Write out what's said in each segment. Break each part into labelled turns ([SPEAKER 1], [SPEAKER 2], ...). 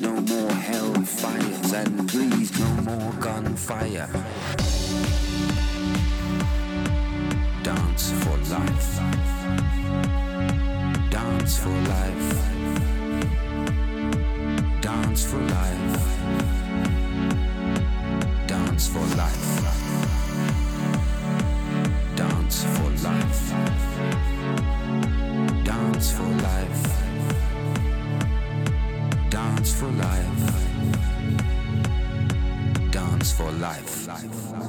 [SPEAKER 1] no more hellfires, and please no more gunfire. Dance for life. Dance for life. Dance for life. Dance for life. for life.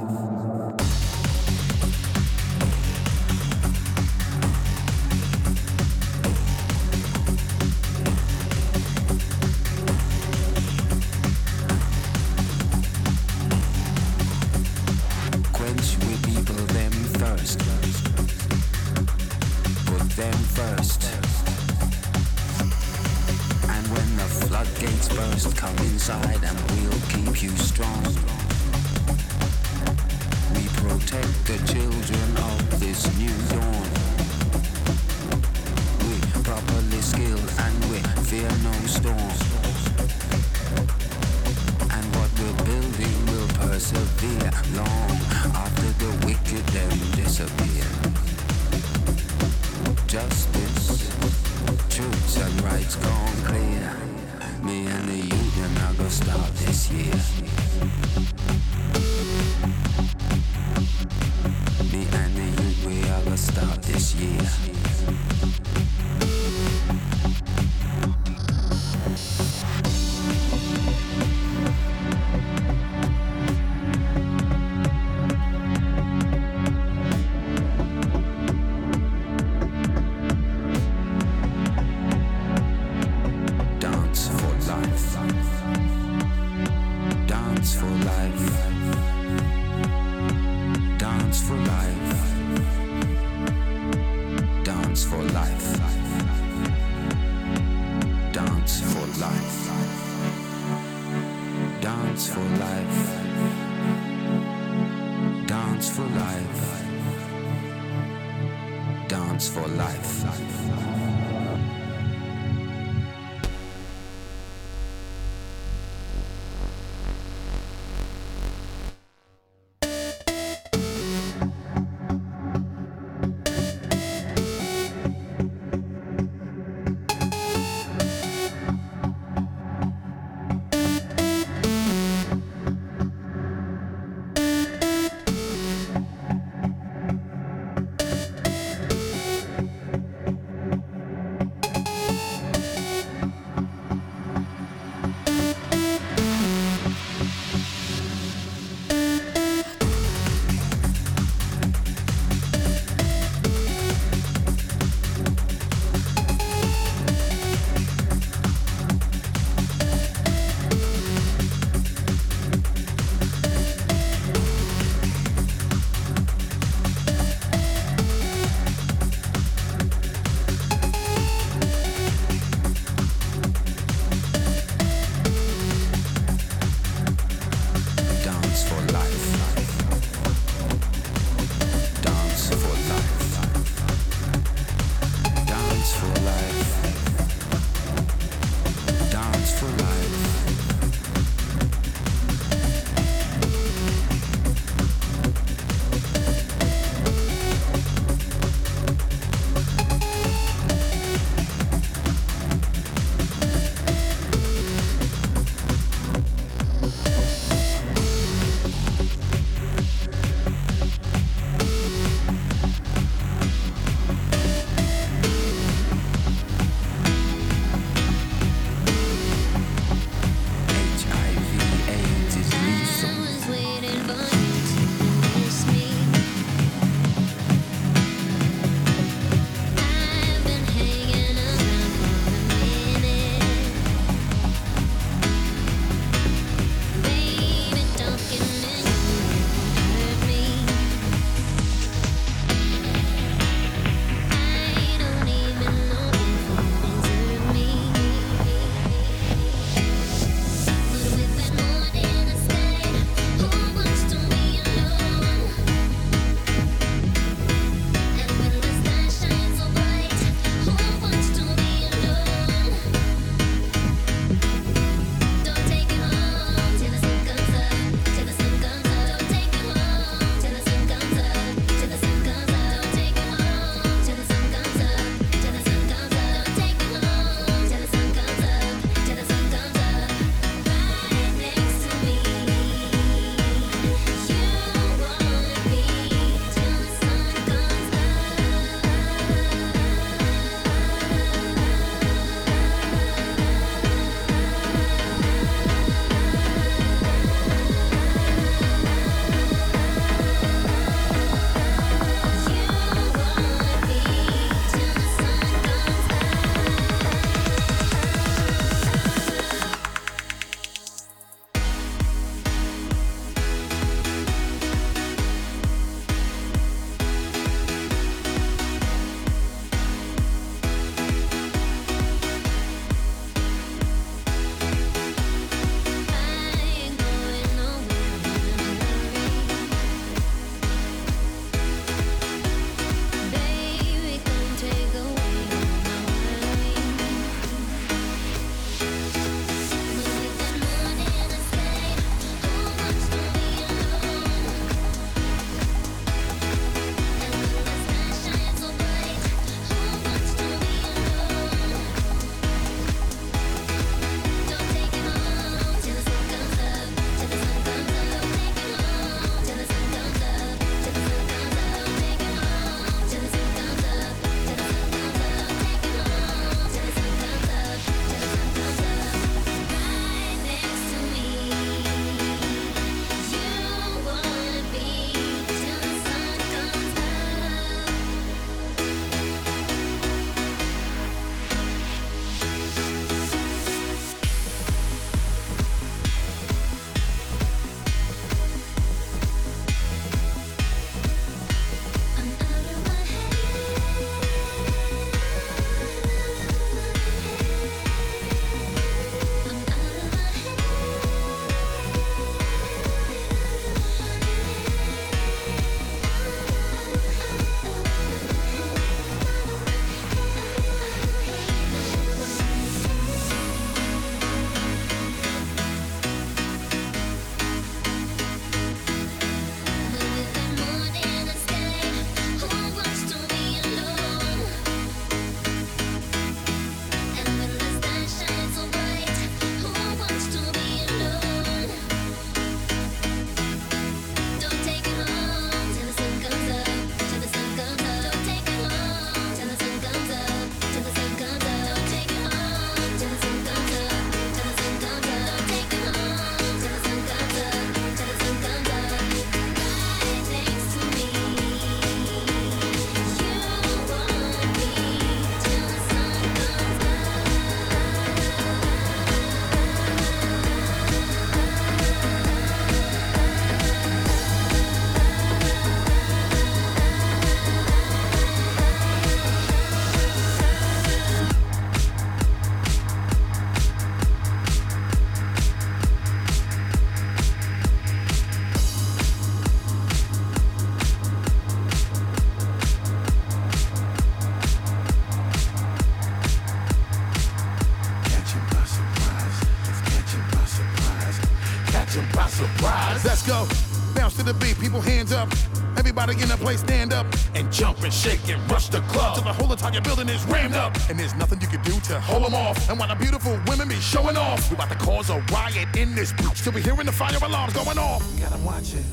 [SPEAKER 2] Up and jump and shake and rush the club till the whole entire building is rammed up. And there's nothing you can do to hold them off. And while the beautiful women be showing off, we about to cause a riot in this bitch till we hearing the fire alarms going off. We got them watching.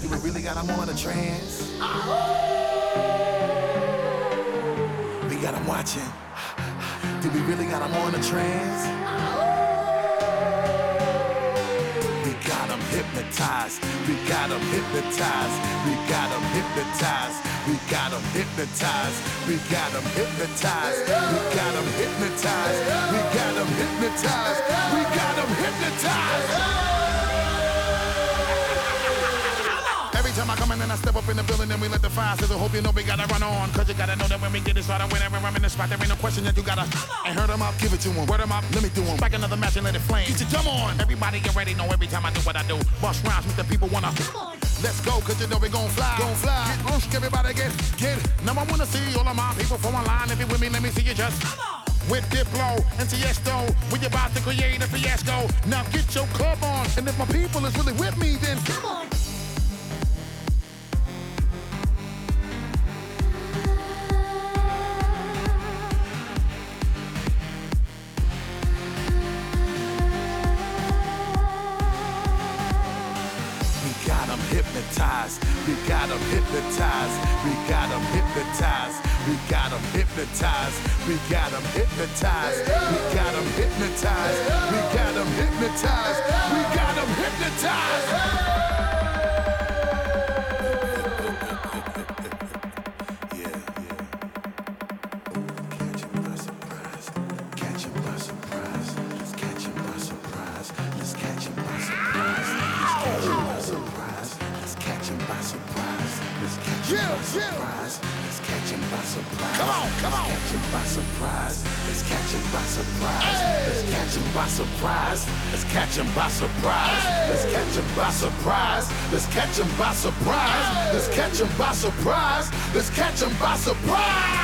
[SPEAKER 2] Do we really got them on a trance? We got them watching. Do we really got them on a trance? Hypnotized. We got them hypnotized. We got them hypnotized. We got them hypnotized. We got them hypnotized. We got them hypnotized. We got them hypnotized. We got them hypnotized. Time I come in and I step up in the building and we let the fire sizzle. Hope you know we gotta run on. Cause you gotta know that when we get it started, whenever I'm in the spot, there ain't no question that you gotta. And hurt them up, give it to them. Word them up, let me do them. Back another match and let it flame. Get your dumb on. Everybody get ready, know every time I do what I do. Bust rhymes, make the people wanna. Let's go, cause you know we gon' fly. Gon' fly. Get loose, everybody get, get. Now I wanna see all of my people form a line. If you with me, let me see you just. Come on with Diplo and Tiesto, we are about to create a fiasco. Now get your club on, and if my people is really with me, then come on. Got them hypnotized. We got them hypnotized. We got them hypnotized. We got them hypnotized. We got them hypnotized. We got them hypnotized. We got them hypnotized. by surprise. Let's catch him by surprise. Let's catch him by surprise. Let's catch him by surprise. Let's catch him by surprise. Let's catch 'em by surprise, let's catch him by surprise, let's catch 'em by surprise.